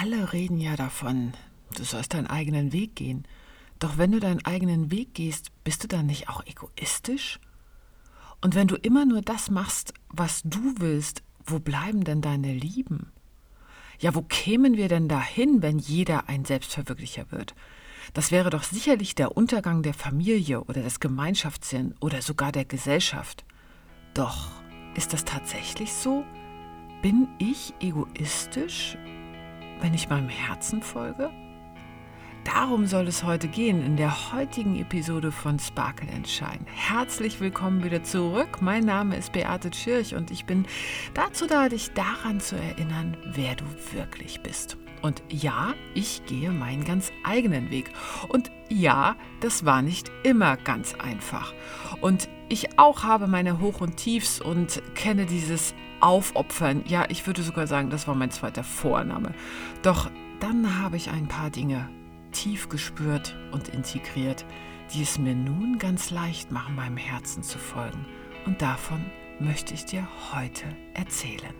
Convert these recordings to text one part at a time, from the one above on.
alle reden ja davon, du sollst deinen eigenen Weg gehen. Doch wenn du deinen eigenen Weg gehst, bist du dann nicht auch egoistisch? Und wenn du immer nur das machst, was du willst, wo bleiben denn deine Lieben? Ja, wo kämen wir denn dahin, wenn jeder ein Selbstverwirklicher wird? Das wäre doch sicherlich der Untergang der Familie oder des Gemeinschaftssinn oder sogar der Gesellschaft. Doch ist das tatsächlich so? Bin ich egoistisch, wenn ich meinem Herzen folge? Darum soll es heute gehen in der heutigen Episode von Sparkle Shine. Herzlich willkommen wieder zurück. Mein Name ist Beate Schirch und ich bin dazu da, dich daran zu erinnern, wer du wirklich bist. Und ja, ich gehe meinen ganz eigenen Weg. Und ja, das war nicht immer ganz einfach. Und ich auch habe meine Hoch- und Tiefs und kenne dieses Aufopfern. Ja, ich würde sogar sagen, das war mein zweiter Vorname. Doch dann habe ich ein paar Dinge tief gespürt und integriert, die es mir nun ganz leicht machen, meinem Herzen zu folgen. Und davon möchte ich dir heute erzählen.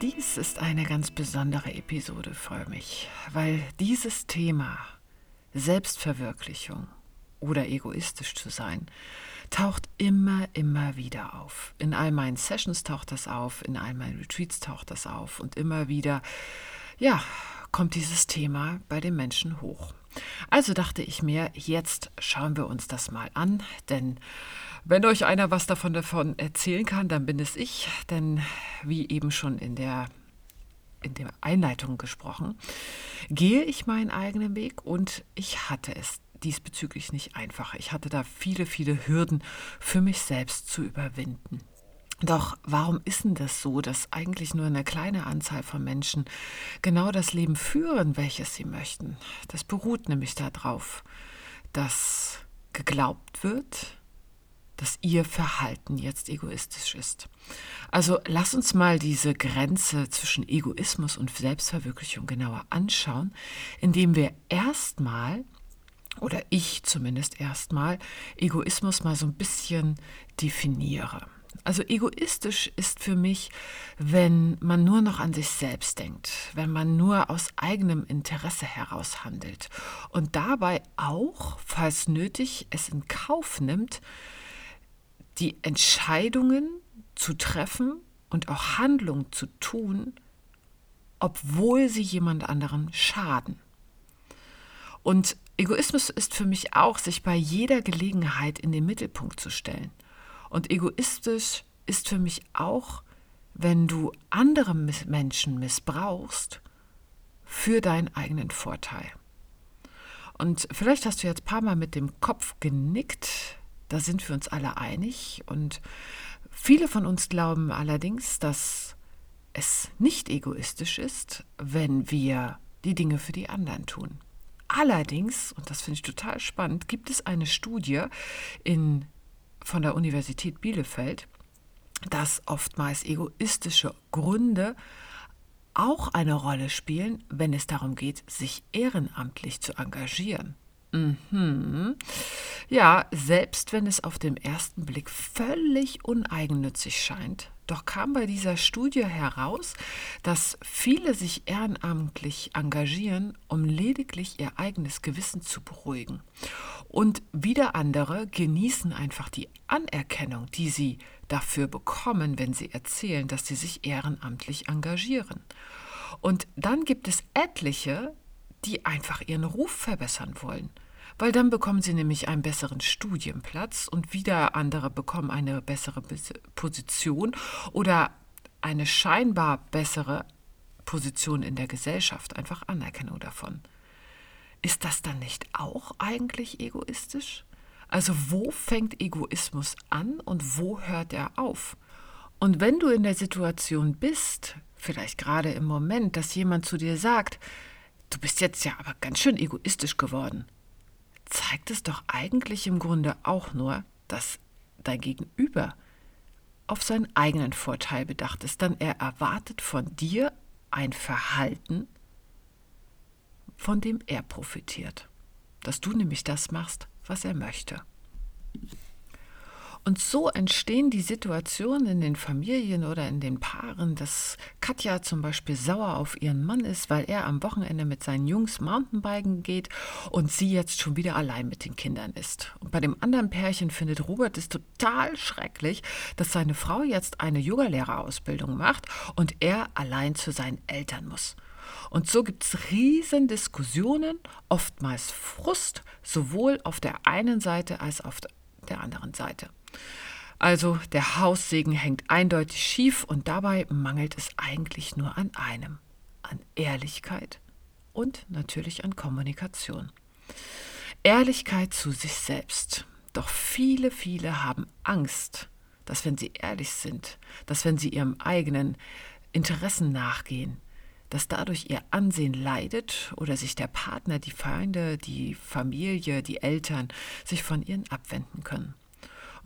Dies ist eine ganz besondere Episode für mich, weil dieses Thema Selbstverwirklichung oder egoistisch zu sein, taucht immer, immer wieder auf. In all meinen Sessions taucht das auf, in all meinen Retreats taucht das auf und immer wieder, ja, kommt dieses Thema bei den Menschen hoch. Also dachte ich mir, jetzt schauen wir uns das mal an, denn wenn euch einer was davon, davon erzählen kann, dann bin es ich, denn wie eben schon in der in der Einleitung gesprochen, gehe ich meinen eigenen Weg und ich hatte es diesbezüglich nicht einfach. Ich hatte da viele, viele Hürden für mich selbst zu überwinden. Doch warum ist denn das so, dass eigentlich nur eine kleine Anzahl von Menschen genau das Leben führen, welches sie möchten? Das beruht nämlich darauf, dass geglaubt wird, dass ihr Verhalten jetzt egoistisch ist. Also lass uns mal diese Grenze zwischen Egoismus und Selbstverwirklichung genauer anschauen, indem wir erstmal oder ich zumindest erstmal Egoismus mal so ein bisschen definiere. Also egoistisch ist für mich, wenn man nur noch an sich selbst denkt, wenn man nur aus eigenem Interesse heraus handelt und dabei auch, falls nötig, es in Kauf nimmt, die Entscheidungen zu treffen und auch Handlungen zu tun, obwohl sie jemand anderem schaden. Und Egoismus ist für mich auch, sich bei jeder Gelegenheit in den Mittelpunkt zu stellen – und egoistisch ist für mich auch, wenn du andere Menschen missbrauchst für deinen eigenen Vorteil. Und vielleicht hast du jetzt ein paar Mal mit dem Kopf genickt, da sind wir uns alle einig. Und viele von uns glauben allerdings, dass es nicht egoistisch ist, wenn wir die Dinge für die anderen tun. Allerdings, und das finde ich total spannend, gibt es eine Studie in von der Universität Bielefeld, dass oftmals egoistische Gründe auch eine Rolle spielen, wenn es darum geht, sich ehrenamtlich zu engagieren. Mhm. Ja, selbst wenn es auf den ersten Blick völlig uneigennützig scheint, doch kam bei dieser Studie heraus, dass viele sich ehrenamtlich engagieren, um lediglich ihr eigenes Gewissen zu beruhigen. Und wieder andere genießen einfach die Anerkennung, die sie dafür bekommen, wenn sie erzählen, dass sie sich ehrenamtlich engagieren. Und dann gibt es etliche, die einfach ihren Ruf verbessern wollen weil dann bekommen sie nämlich einen besseren Studienplatz und wieder andere bekommen eine bessere Position oder eine scheinbar bessere Position in der Gesellschaft, einfach Anerkennung davon. Ist das dann nicht auch eigentlich egoistisch? Also wo fängt Egoismus an und wo hört er auf? Und wenn du in der Situation bist, vielleicht gerade im Moment, dass jemand zu dir sagt, du bist jetzt ja aber ganz schön egoistisch geworden, zeigt es doch eigentlich im Grunde auch nur, dass dein Gegenüber auf seinen eigenen Vorteil bedacht ist, dann er erwartet von dir ein Verhalten, von dem er profitiert. Dass du nämlich das machst, was er möchte. Und so entstehen die Situationen in den Familien oder in den Paaren, dass Katja zum Beispiel sauer auf ihren Mann ist, weil er am Wochenende mit seinen Jungs Mountainbiken geht und sie jetzt schon wieder allein mit den Kindern ist. Und bei dem anderen Pärchen findet Robert es total schrecklich, dass seine Frau jetzt eine Yogalehrerausbildung macht und er allein zu seinen Eltern muss. Und so gibt es riesen Diskussionen, oftmals Frust, sowohl auf der einen Seite als auf der anderen Seite. Also der Haussegen hängt eindeutig schief und dabei mangelt es eigentlich nur an einem, an Ehrlichkeit und natürlich an Kommunikation. Ehrlichkeit zu sich selbst. Doch viele, viele haben Angst, dass wenn sie ehrlich sind, dass wenn sie ihrem eigenen Interessen nachgehen, dass dadurch ihr Ansehen leidet oder sich der Partner, die Feinde, die Familie, die Eltern sich von ihnen abwenden können.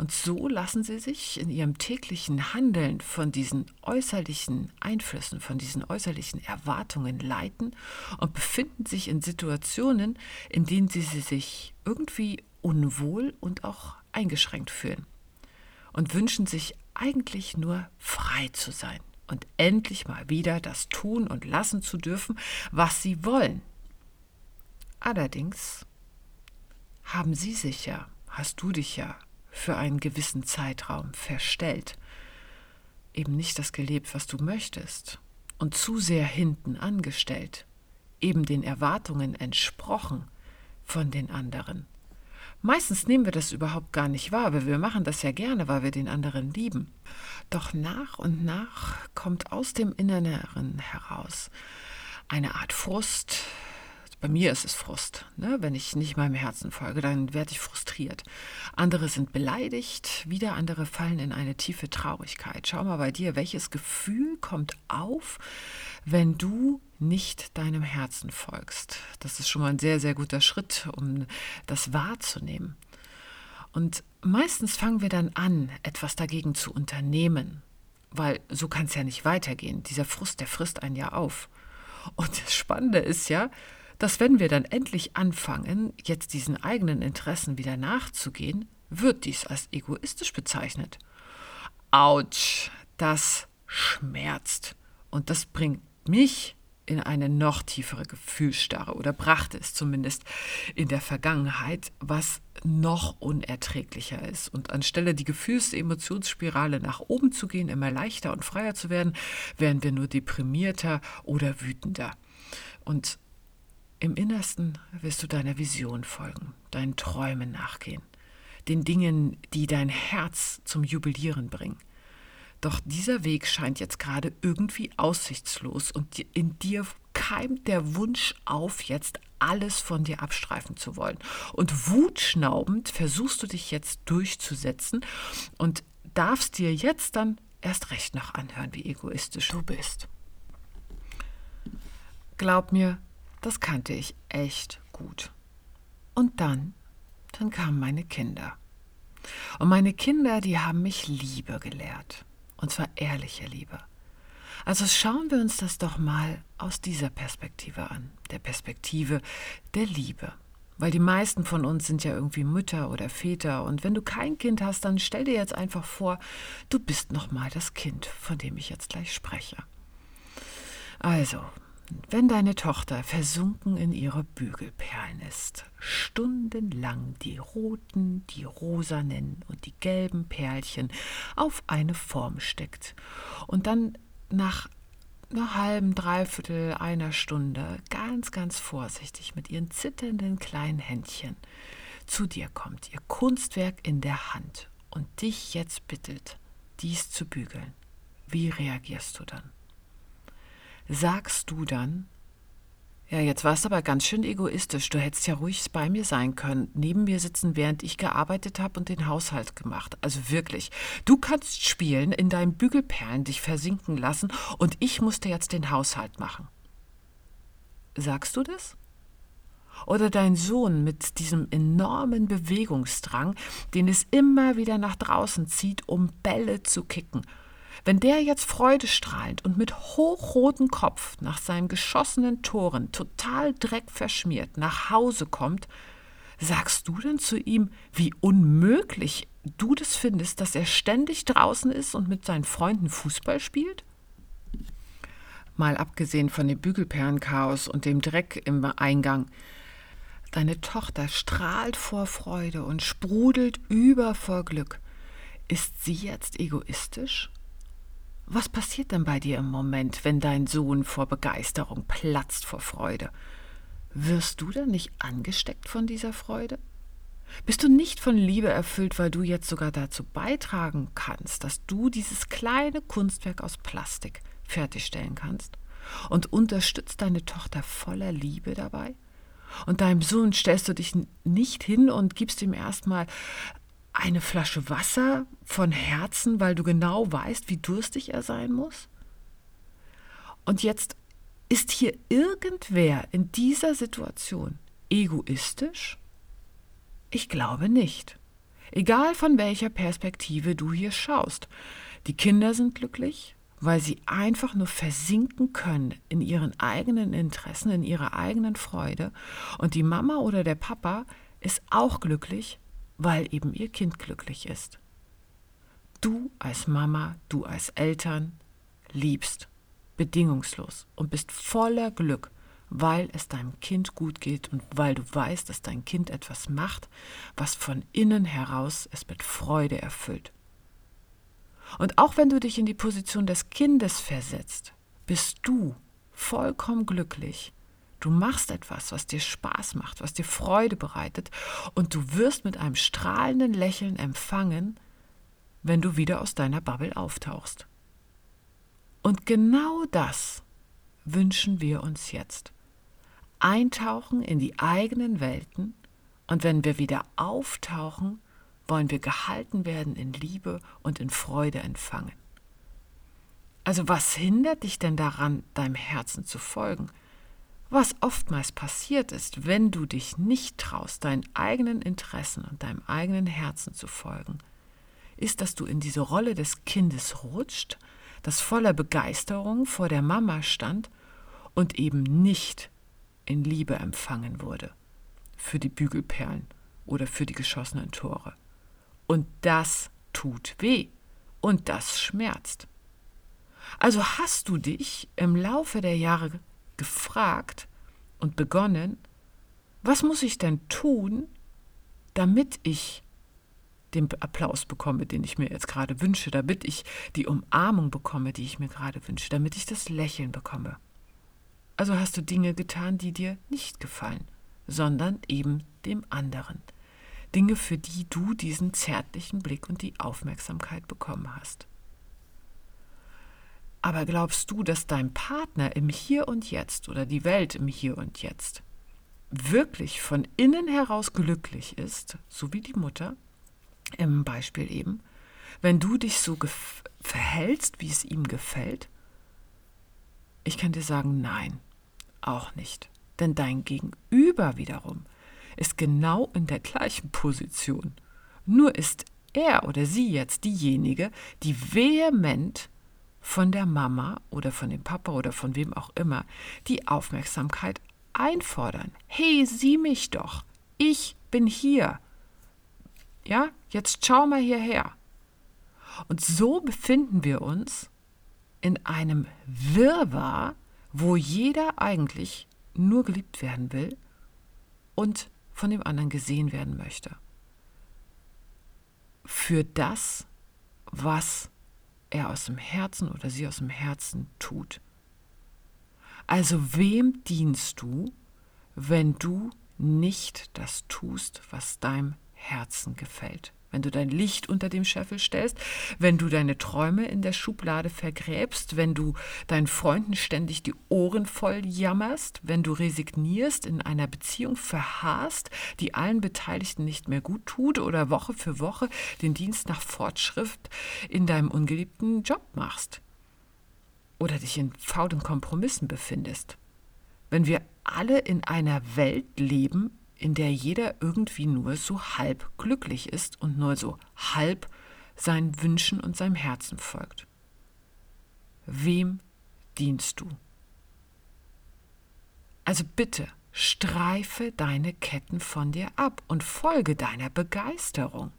Und so lassen sie sich in ihrem täglichen Handeln von diesen äußerlichen Einflüssen, von diesen äußerlichen Erwartungen leiten und befinden sich in Situationen, in denen sie sich irgendwie unwohl und auch eingeschränkt fühlen und wünschen sich eigentlich nur frei zu sein und endlich mal wieder das tun und lassen zu dürfen, was sie wollen. Allerdings haben sie sich ja, hast du dich ja für einen gewissen Zeitraum verstellt, eben nicht das gelebt, was du möchtest, und zu sehr hinten angestellt, eben den Erwartungen entsprochen von den anderen. Meistens nehmen wir das überhaupt gar nicht wahr, weil wir machen das ja gerne, weil wir den anderen lieben. Doch nach und nach kommt aus dem Inneren heraus eine Art Frust, bei mir ist es Frust. Ne? Wenn ich nicht meinem Herzen folge, dann werde ich frustriert. Andere sind beleidigt, wieder andere fallen in eine tiefe Traurigkeit. Schau mal bei dir, welches Gefühl kommt auf, wenn du nicht deinem Herzen folgst. Das ist schon mal ein sehr, sehr guter Schritt, um das wahrzunehmen. Und meistens fangen wir dann an, etwas dagegen zu unternehmen, weil so kann es ja nicht weitergehen. Dieser Frust, der frisst einen ja auf. Und das Spannende ist ja, dass wenn wir dann endlich anfangen, jetzt diesen eigenen Interessen wieder nachzugehen, wird dies als egoistisch bezeichnet. Autsch, das schmerzt. Und das bringt mich in eine noch tiefere Gefühlsstarre oder brachte es zumindest in der Vergangenheit, was noch unerträglicher ist. Und anstelle die Gefühls-Emotionsspirale nach oben zu gehen, immer leichter und freier zu werden, werden wir nur deprimierter oder wütender. Und im Innersten wirst du deiner Vision folgen, deinen Träumen nachgehen, den Dingen, die dein Herz zum Jubilieren bringen. Doch dieser Weg scheint jetzt gerade irgendwie aussichtslos und in dir keimt der Wunsch auf, jetzt alles von dir abstreifen zu wollen. Und wutschnaubend versuchst du dich jetzt durchzusetzen und darfst dir jetzt dann erst recht noch anhören, wie egoistisch du bist. Glaub mir, das kannte ich echt gut. Und dann, dann kamen meine Kinder. Und meine Kinder, die haben mich Liebe gelehrt. Und zwar ehrliche Liebe. Also schauen wir uns das doch mal aus dieser Perspektive an, der Perspektive der Liebe. Weil die meisten von uns sind ja irgendwie Mütter oder Väter und wenn du kein Kind hast, dann stell dir jetzt einfach vor, du bist noch mal das Kind, von dem ich jetzt gleich spreche. Also, wenn deine Tochter versunken in ihre Bügelperlen ist, stundenlang die roten, die rosanen und die gelben Perlchen auf eine Form steckt und dann nach einer halben, dreiviertel, einer Stunde ganz, ganz vorsichtig mit ihren zitternden kleinen Händchen zu dir kommt, ihr Kunstwerk in der Hand und dich jetzt bittet, dies zu bügeln. Wie reagierst du dann? Sagst du dann, ja, jetzt warst du aber ganz schön egoistisch. Du hättest ja ruhig bei mir sein können, neben mir sitzen, während ich gearbeitet habe und den Haushalt gemacht. Also wirklich. Du kannst spielen, in deinen Bügelperlen dich versinken lassen und ich musste jetzt den Haushalt machen. Sagst du das? Oder dein Sohn mit diesem enormen Bewegungsdrang, den es immer wieder nach draußen zieht, um Bälle zu kicken wenn der jetzt freudestrahlend und mit hochrotem Kopf nach seinen geschossenen Toren total dreckverschmiert nach Hause kommt, sagst du dann zu ihm, wie unmöglich du das findest, dass er ständig draußen ist und mit seinen Freunden Fußball spielt? Mal abgesehen von dem Bügelperlenchaos und dem Dreck im Eingang. Deine Tochter strahlt vor Freude und sprudelt über vor Glück. Ist sie jetzt egoistisch? Was passiert denn bei dir im Moment, wenn dein Sohn vor Begeisterung platzt vor Freude? Wirst du denn nicht angesteckt von dieser Freude? Bist du nicht von Liebe erfüllt, weil du jetzt sogar dazu beitragen kannst, dass du dieses kleine Kunstwerk aus Plastik fertigstellen kannst? Und unterstützt deine Tochter voller Liebe dabei? Und deinem Sohn stellst du dich nicht hin und gibst ihm erstmal eine Flasche Wasser von Herzen, weil du genau weißt, wie durstig er sein muss? Und jetzt ist hier irgendwer in dieser Situation egoistisch? Ich glaube nicht. Egal von welcher Perspektive du hier schaust. Die Kinder sind glücklich, weil sie einfach nur versinken können in ihren eigenen Interessen, in ihrer eigenen Freude. Und die Mama oder der Papa ist auch glücklich, weil eben ihr Kind glücklich ist. Du als Mama, du als Eltern liebst bedingungslos und bist voller Glück, weil es deinem Kind gut geht und weil du weißt, dass dein Kind etwas macht, was von innen heraus es mit Freude erfüllt. Und auch wenn du dich in die Position des Kindes versetzt, bist du vollkommen glücklich. Du machst etwas, was dir Spaß macht, was dir Freude bereitet, und du wirst mit einem strahlenden Lächeln empfangen, wenn du wieder aus deiner Bubble auftauchst. Und genau das wünschen wir uns jetzt. Eintauchen in die eigenen Welten und wenn wir wieder auftauchen, wollen wir gehalten werden in Liebe und in Freude empfangen. Also was hindert dich denn daran, deinem Herzen zu folgen? Was oftmals passiert ist, wenn du dich nicht traust, deinen eigenen Interessen und deinem eigenen Herzen zu folgen, ist, dass du in diese Rolle des Kindes rutscht, das voller Begeisterung vor der Mama stand und eben nicht in Liebe empfangen wurde für die Bügelperlen oder für die geschossenen Tore. Und das tut weh und das schmerzt. Also hast du dich im Laufe der Jahre gefragt und begonnen, was muss ich denn tun, damit ich den Applaus bekomme, den ich mir jetzt gerade wünsche, damit ich die Umarmung bekomme, die ich mir gerade wünsche, damit ich das Lächeln bekomme. Also hast du Dinge getan, die dir nicht gefallen, sondern eben dem anderen. Dinge, für die du diesen zärtlichen Blick und die Aufmerksamkeit bekommen hast. Aber glaubst du, dass dein Partner im Hier und Jetzt oder die Welt im Hier und Jetzt wirklich von innen heraus glücklich ist, so wie die Mutter, im Beispiel eben, wenn du dich so verhältst, wie es ihm gefällt? Ich kann dir sagen, nein, auch nicht. Denn dein Gegenüber wiederum ist genau in der gleichen Position. Nur ist er oder sie jetzt diejenige, die vehement von der Mama oder von dem Papa oder von wem auch immer die Aufmerksamkeit einfordern. Hey, sieh mich doch. Ich bin hier. Ja, jetzt schau mal hierher. Und so befinden wir uns in einem Wirrwarr, wo jeder eigentlich nur geliebt werden will und von dem anderen gesehen werden möchte. Für das, was er aus dem Herzen oder sie aus dem Herzen tut. Also wem dienst du, wenn du nicht das tust, was deinem Herzen gefällt. Wenn du dein Licht unter dem Scheffel stellst, wenn du deine Träume in der Schublade vergräbst, wenn du deinen Freunden ständig die Ohren voll jammerst, wenn du resignierst, in einer Beziehung verharrst, die allen Beteiligten nicht mehr gut tut oder Woche für Woche den Dienst nach Fortschritt in deinem ungeliebten Job machst oder dich in faulen Kompromissen befindest. Wenn wir alle in einer Welt leben, in der jeder irgendwie nur so halb glücklich ist und nur so halb seinen Wünschen und seinem Herzen folgt. Wem dienst du? Also bitte, streife deine Ketten von dir ab und folge deiner Begeisterung.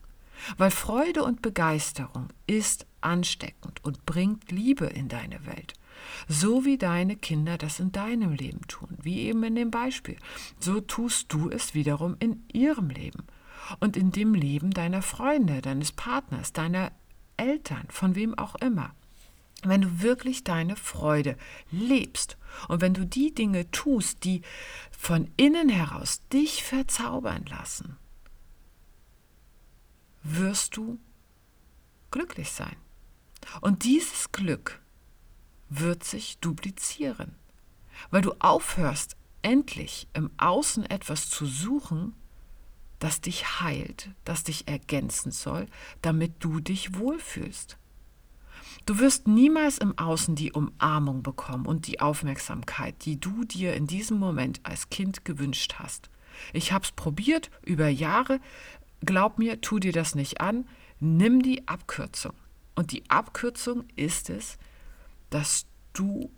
Weil Freude und Begeisterung ist ansteckend und bringt Liebe in deine Welt. So wie deine Kinder das in deinem Leben tun, wie eben in dem Beispiel. So tust du es wiederum in ihrem Leben und in dem Leben deiner Freunde, deines Partners, deiner Eltern, von wem auch immer. Wenn du wirklich deine Freude lebst und wenn du die Dinge tust, die von innen heraus dich verzaubern lassen, wirst du glücklich sein. Und dieses Glück wird sich duplizieren, weil du aufhörst, endlich im Außen etwas zu suchen, das dich heilt, das dich ergänzen soll, damit du dich wohlfühlst. Du wirst niemals im Außen die Umarmung bekommen und die Aufmerksamkeit, die du dir in diesem Moment als Kind gewünscht hast. Ich habe es probiert über Jahre. Glaub mir, tu dir das nicht an. Nimm die Abkürzung. Und die Abkürzung ist es, dass du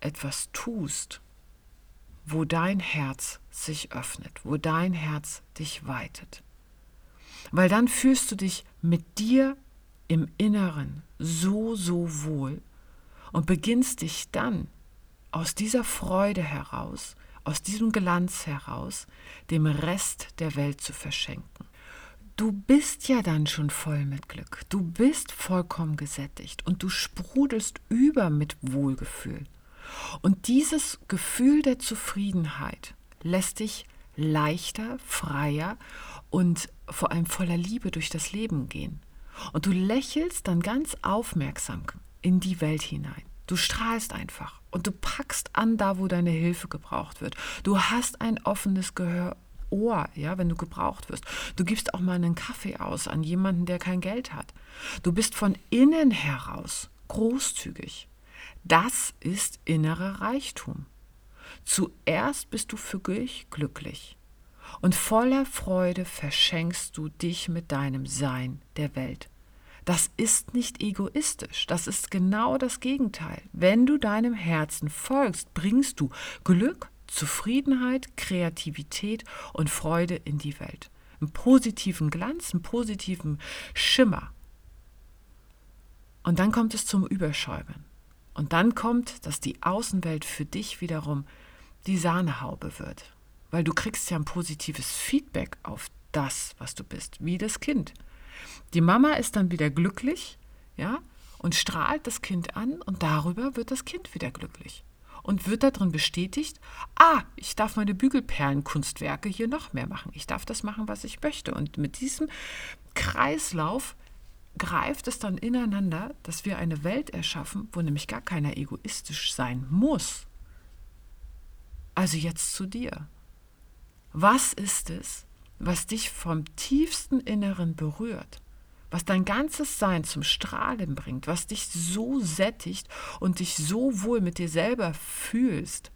etwas tust, wo dein Herz sich öffnet, wo dein Herz dich weitet. Weil dann fühlst du dich mit dir im Inneren so, so wohl und beginnst dich dann aus dieser Freude heraus, aus diesem Glanz heraus, dem Rest der Welt zu verschenken. Du bist ja dann schon voll mit Glück, du bist vollkommen gesättigt und du sprudelst über mit Wohlgefühl. Und dieses Gefühl der Zufriedenheit lässt dich leichter, freier und vor allem voller Liebe durch das Leben gehen. Und du lächelst dann ganz aufmerksam in die Welt hinein. Du strahlst einfach und du packst an da, wo deine Hilfe gebraucht wird. Du hast ein offenes Gehör Ohr, ja, wenn du gebraucht wirst. Du gibst auch mal einen Kaffee aus an jemanden, der kein Geld hat. Du bist von innen heraus großzügig. Das ist innerer Reichtum. Zuerst bist du für dich glücklich und voller Freude verschenkst du dich mit deinem Sein der Welt. Das ist nicht egoistisch, das ist genau das Gegenteil. Wenn du deinem Herzen folgst, bringst du Glück, Zufriedenheit, Kreativität und Freude in die Welt. Einen positiven Glanz, einen positiven Schimmer. Und dann kommt es zum Überschäumen. Und dann kommt, dass die Außenwelt für dich wiederum die Sahnehaube wird. Weil du kriegst ja ein positives Feedback auf das, was du bist, wie das Kind. Die Mama ist dann wieder glücklich, ja, und strahlt das Kind an und darüber wird das Kind wieder glücklich und wird darin bestätigt, ah, ich darf meine Bügelperlenkunstwerke hier noch mehr machen. Ich darf das machen, was ich möchte. Und mit diesem Kreislauf greift es dann ineinander, dass wir eine Welt erschaffen, wo nämlich gar keiner egoistisch sein muss. Also jetzt zu dir. Was ist es, was dich vom tiefsten Inneren berührt? Was dein ganzes Sein zum Strahlen bringt, was dich so sättigt und dich so wohl mit dir selber fühlst,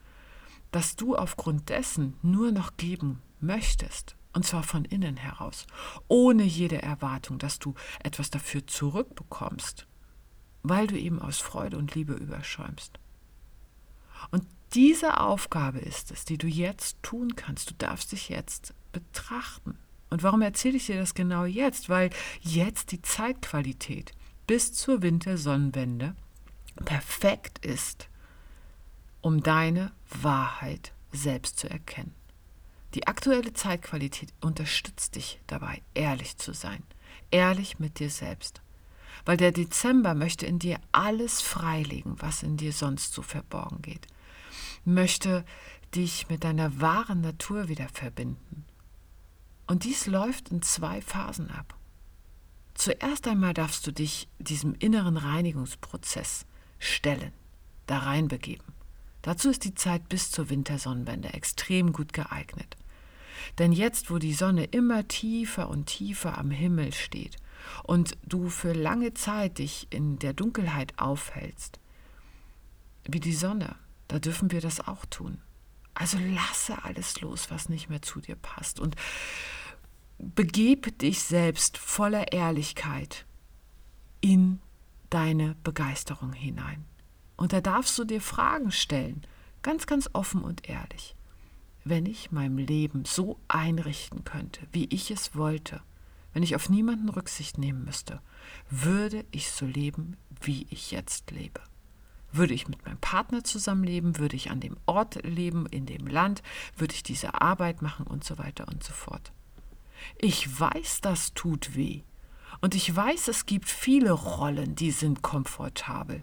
dass du aufgrund dessen nur noch geben möchtest. Und zwar von innen heraus, ohne jede Erwartung, dass du etwas dafür zurückbekommst, weil du eben aus Freude und Liebe überschäumst. Und diese Aufgabe ist es, die du jetzt tun kannst. Du darfst dich jetzt betrachten. Und warum erzähle ich dir das genau jetzt? Weil jetzt die Zeitqualität bis zur Wintersonnenwende perfekt ist, um deine Wahrheit selbst zu erkennen. Die aktuelle Zeitqualität unterstützt dich dabei, ehrlich zu sein, ehrlich mit dir selbst. Weil der Dezember möchte in dir alles freilegen, was in dir sonst so verborgen geht. Möchte dich mit deiner wahren Natur wieder verbinden und dies läuft in zwei Phasen ab. Zuerst einmal darfst du dich diesem inneren Reinigungsprozess stellen, da reinbegeben. Dazu ist die Zeit bis zur Wintersonnenwende extrem gut geeignet. Denn jetzt, wo die Sonne immer tiefer und tiefer am Himmel steht und du für lange Zeit dich in der Dunkelheit aufhältst, wie die Sonne, da dürfen wir das auch tun. Also lasse alles los, was nicht mehr zu dir passt und begib dich selbst voller Ehrlichkeit in deine Begeisterung hinein. Und da darfst du dir Fragen stellen, ganz, ganz offen und ehrlich. Wenn ich mein Leben so einrichten könnte, wie ich es wollte, wenn ich auf niemanden Rücksicht nehmen müsste, würde ich so leben, wie ich jetzt lebe. Würde ich mit meinem Partner zusammenleben, würde ich an dem Ort leben, in dem Land, würde ich diese Arbeit machen und so weiter und so fort. Ich weiß, das tut weh. Und ich weiß, es gibt viele Rollen, die sind komfortabel.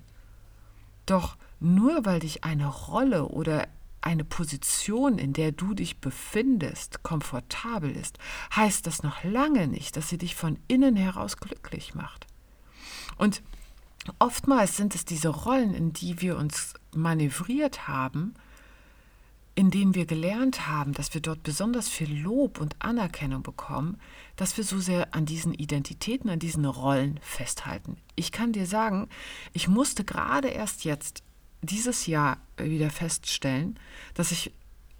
Doch nur weil dich eine Rolle oder eine Position, in der du dich befindest, komfortabel ist, heißt das noch lange nicht, dass sie dich von innen heraus glücklich macht. Und oftmals sind es diese Rollen, in die wir uns manövriert haben, in denen wir gelernt haben, dass wir dort besonders viel Lob und Anerkennung bekommen, dass wir so sehr an diesen Identitäten, an diesen Rollen festhalten. Ich kann dir sagen, ich musste gerade erst jetzt dieses Jahr wieder feststellen, dass ich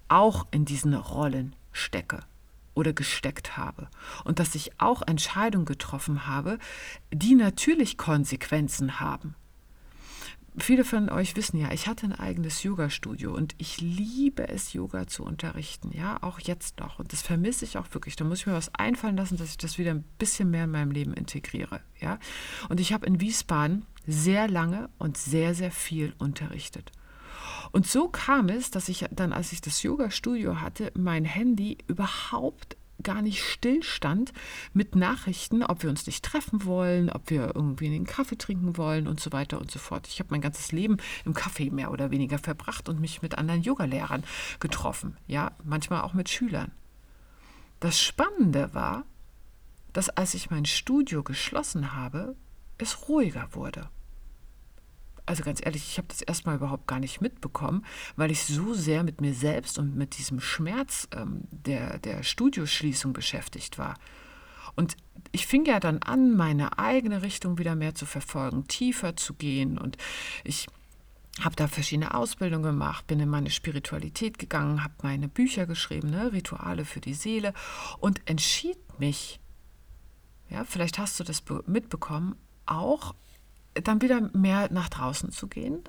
auch in diesen Rollen stecke oder gesteckt habe und dass ich auch Entscheidungen getroffen habe, die natürlich Konsequenzen haben viele von euch wissen ja, ich hatte ein eigenes Yoga-Studio und ich liebe es, Yoga zu unterrichten, ja, auch jetzt noch. Und das vermisse ich auch wirklich. Da muss ich mir was einfallen lassen, dass ich das wieder ein bisschen mehr in meinem Leben integriere, ja. Und ich habe in Wiesbaden sehr lange und sehr, sehr viel unterrichtet. Und so kam es, dass ich dann, als ich das Yoga-Studio hatte, mein Handy überhaupt gar nicht stillstand mit Nachrichten, ob wir uns nicht treffen wollen, ob wir irgendwie einen Kaffee trinken wollen und so weiter und so fort. Ich habe mein ganzes Leben im Kaffee mehr oder weniger verbracht und mich mit anderen Yogalehrern getroffen, ja, manchmal auch mit Schülern. Das Spannende war, dass als ich mein Studio geschlossen habe, es ruhiger wurde also ganz ehrlich, ich habe das erstmal überhaupt gar nicht mitbekommen, weil ich so sehr mit mir selbst und mit diesem Schmerz ähm, der, der Studioschließung beschäftigt war. Und ich fing ja dann an, meine eigene Richtung wieder mehr zu verfolgen, tiefer zu gehen. Und ich habe da verschiedene Ausbildungen gemacht, bin in meine Spiritualität gegangen, habe meine Bücher geschrieben, ne, Rituale für die Seele und entschied mich, ja, vielleicht hast du das mitbekommen, auch dann wieder mehr nach draußen zu gehen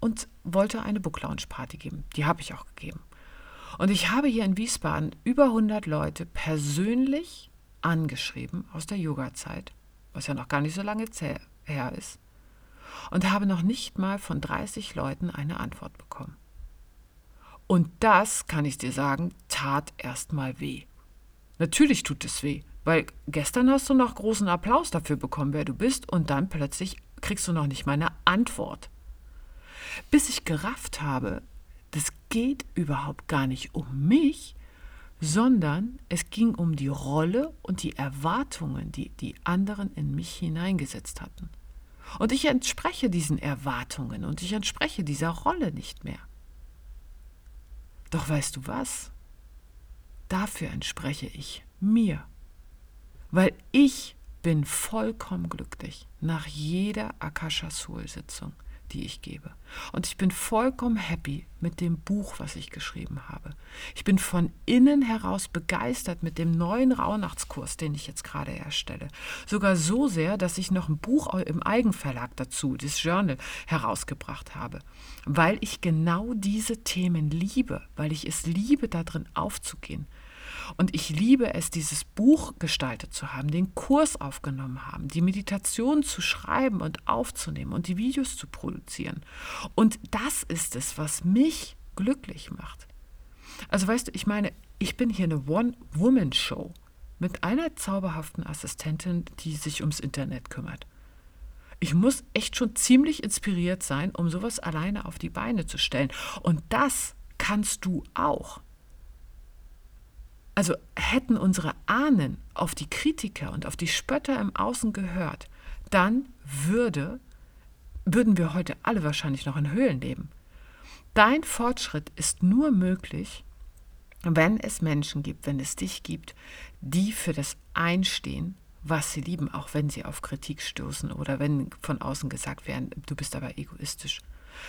und wollte eine Book Lounge Party geben. Die habe ich auch gegeben. Und ich habe hier in Wiesbaden über 100 Leute persönlich angeschrieben aus der Yoga-Zeit, was ja noch gar nicht so lange her ist, und habe noch nicht mal von 30 Leuten eine Antwort bekommen. Und das, kann ich dir sagen, tat erstmal weh. Natürlich tut es weh. Weil gestern hast du noch großen Applaus dafür bekommen, wer du bist, und dann plötzlich kriegst du noch nicht mal eine Antwort. Bis ich gerafft habe, das geht überhaupt gar nicht um mich, sondern es ging um die Rolle und die Erwartungen, die die anderen in mich hineingesetzt hatten. Und ich entspreche diesen Erwartungen und ich entspreche dieser Rolle nicht mehr. Doch weißt du was? Dafür entspreche ich mir weil ich bin vollkommen glücklich nach jeder Akasha Soul Sitzung, die ich gebe. Und ich bin vollkommen happy mit dem Buch, was ich geschrieben habe. Ich bin von innen heraus begeistert mit dem neuen Rauhnachtskurs, den ich jetzt gerade erstelle. Sogar so sehr, dass ich noch ein Buch im Eigenverlag dazu, das Journal, herausgebracht habe. Weil ich genau diese Themen liebe, weil ich es liebe, darin aufzugehen. Und ich liebe es, dieses Buch gestaltet zu haben, den Kurs aufgenommen haben, die Meditation zu schreiben und aufzunehmen und die Videos zu produzieren. Und das ist es, was mich glücklich macht. Also weißt du, ich meine, ich bin hier eine One-Woman-Show mit einer zauberhaften Assistentin, die sich ums Internet kümmert. Ich muss echt schon ziemlich inspiriert sein, um sowas alleine auf die Beine zu stellen. Und das kannst du auch. Also hätten unsere Ahnen auf die Kritiker und auf die Spötter im Außen gehört, dann würde, würden wir heute alle wahrscheinlich noch in Höhlen leben. Dein Fortschritt ist nur möglich, wenn es Menschen gibt, wenn es dich gibt, die für das einstehen, was sie lieben, auch wenn sie auf Kritik stoßen oder wenn von außen gesagt werden, du bist aber egoistisch.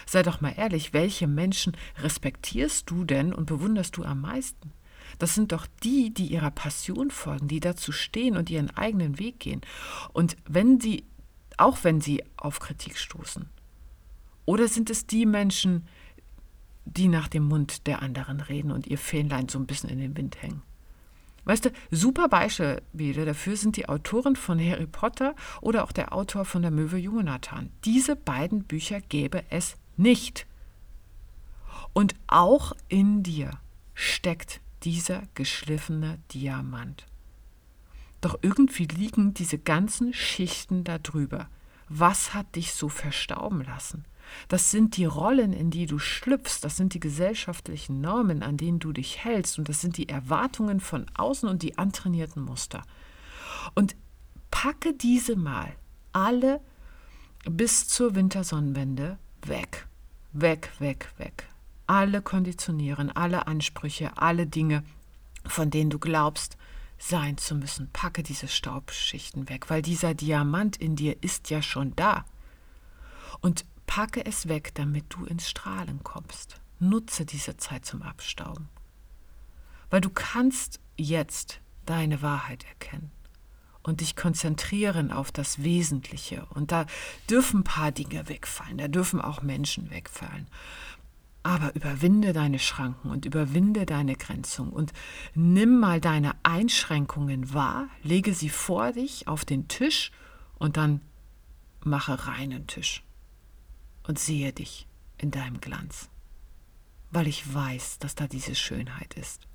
Sei doch mal ehrlich, welche Menschen respektierst du denn und bewunderst du am meisten? Das sind doch die, die ihrer Passion folgen, die dazu stehen und ihren eigenen Weg gehen. Und wenn sie, auch wenn sie auf Kritik stoßen, oder sind es die Menschen, die nach dem Mund der anderen reden und ihr Fähnlein so ein bisschen in den Wind hängen? Weißt du, super Beispiele dafür sind die Autoren von Harry Potter oder auch der Autor von der Möwe Jonathan. Diese beiden Bücher gäbe es nicht. Und auch in dir steckt dieser geschliffene Diamant. Doch irgendwie liegen diese ganzen Schichten da drüber. Was hat dich so verstauben lassen? Das sind die Rollen, in die du schlüpfst, das sind die gesellschaftlichen Normen, an denen du dich hältst und das sind die Erwartungen von außen und die antrainierten Muster. Und packe diese mal alle bis zur Wintersonnenwende weg, weg, weg, weg. Alle Konditionieren, alle Ansprüche, alle Dinge, von denen du glaubst, sein zu müssen. Packe diese Staubschichten weg, weil dieser Diamant in dir ist ja schon da. Und packe es weg, damit du ins Strahlen kommst. Nutze diese Zeit zum Abstauben. Weil du kannst jetzt deine Wahrheit erkennen und dich konzentrieren auf das Wesentliche. Und da dürfen ein paar Dinge wegfallen, da dürfen auch Menschen wegfallen. Aber überwinde deine Schranken und überwinde deine Grenzung und nimm mal deine Einschränkungen wahr, lege sie vor dich auf den Tisch und dann mache reinen Tisch und sehe dich in deinem Glanz. Weil ich weiß, dass da diese Schönheit ist.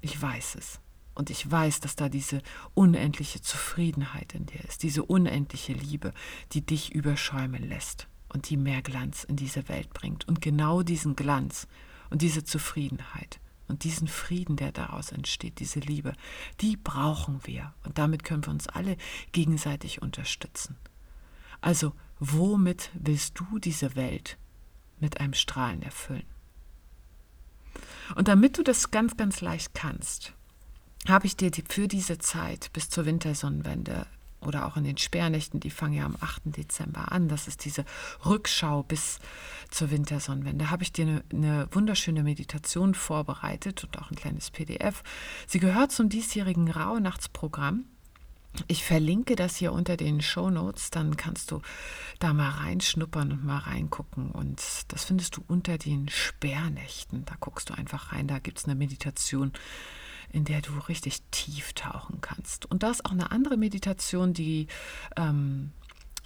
Ich weiß es. Und ich weiß, dass da diese unendliche Zufriedenheit in dir ist, diese unendliche Liebe, die dich überschäumen lässt und die mehr Glanz in diese Welt bringt. Und genau diesen Glanz und diese Zufriedenheit und diesen Frieden, der daraus entsteht, diese Liebe, die brauchen wir. Und damit können wir uns alle gegenseitig unterstützen. Also, womit willst du diese Welt mit einem Strahlen erfüllen? Und damit du das ganz, ganz leicht kannst, habe ich dir für diese Zeit bis zur Wintersonnenwende oder auch in den Sperrnächten, die fangen ja am 8. Dezember an. Das ist diese Rückschau bis zur Wintersonnenwende. Da habe ich dir eine, eine, wunderschöne Meditation vorbereitet und auch ein kleines PDF. Sie gehört zum diesjährigen Rauhnachtsprogramm. Ich verlinke das hier unter den Show Notes, dann kannst du da mal reinschnuppern und mal reingucken. Und das findest du unter den Sperrnächten. Da guckst du einfach rein, da gibt es eine Meditation in der du richtig tief tauchen kannst. Und da ist auch eine andere Meditation, die, ähm,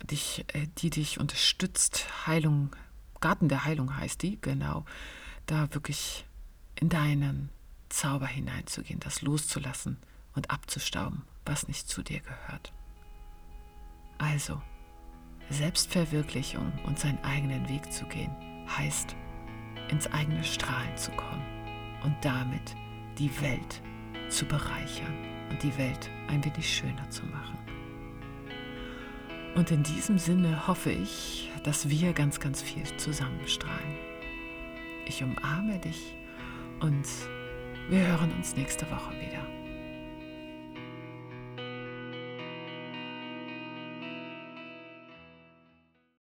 dich, äh, die dich unterstützt. Heilung, Garten der Heilung heißt die, genau. Da wirklich in deinen Zauber hineinzugehen, das loszulassen und abzustauben, was nicht zu dir gehört. Also, Selbstverwirklichung und seinen eigenen Weg zu gehen, heißt, ins eigene Strahlen zu kommen und damit die Welt zu bereichern und die Welt ein wenig schöner zu machen. Und in diesem Sinne hoffe ich, dass wir ganz, ganz viel zusammenstrahlen. Ich umarme dich und wir hören uns nächste Woche wieder.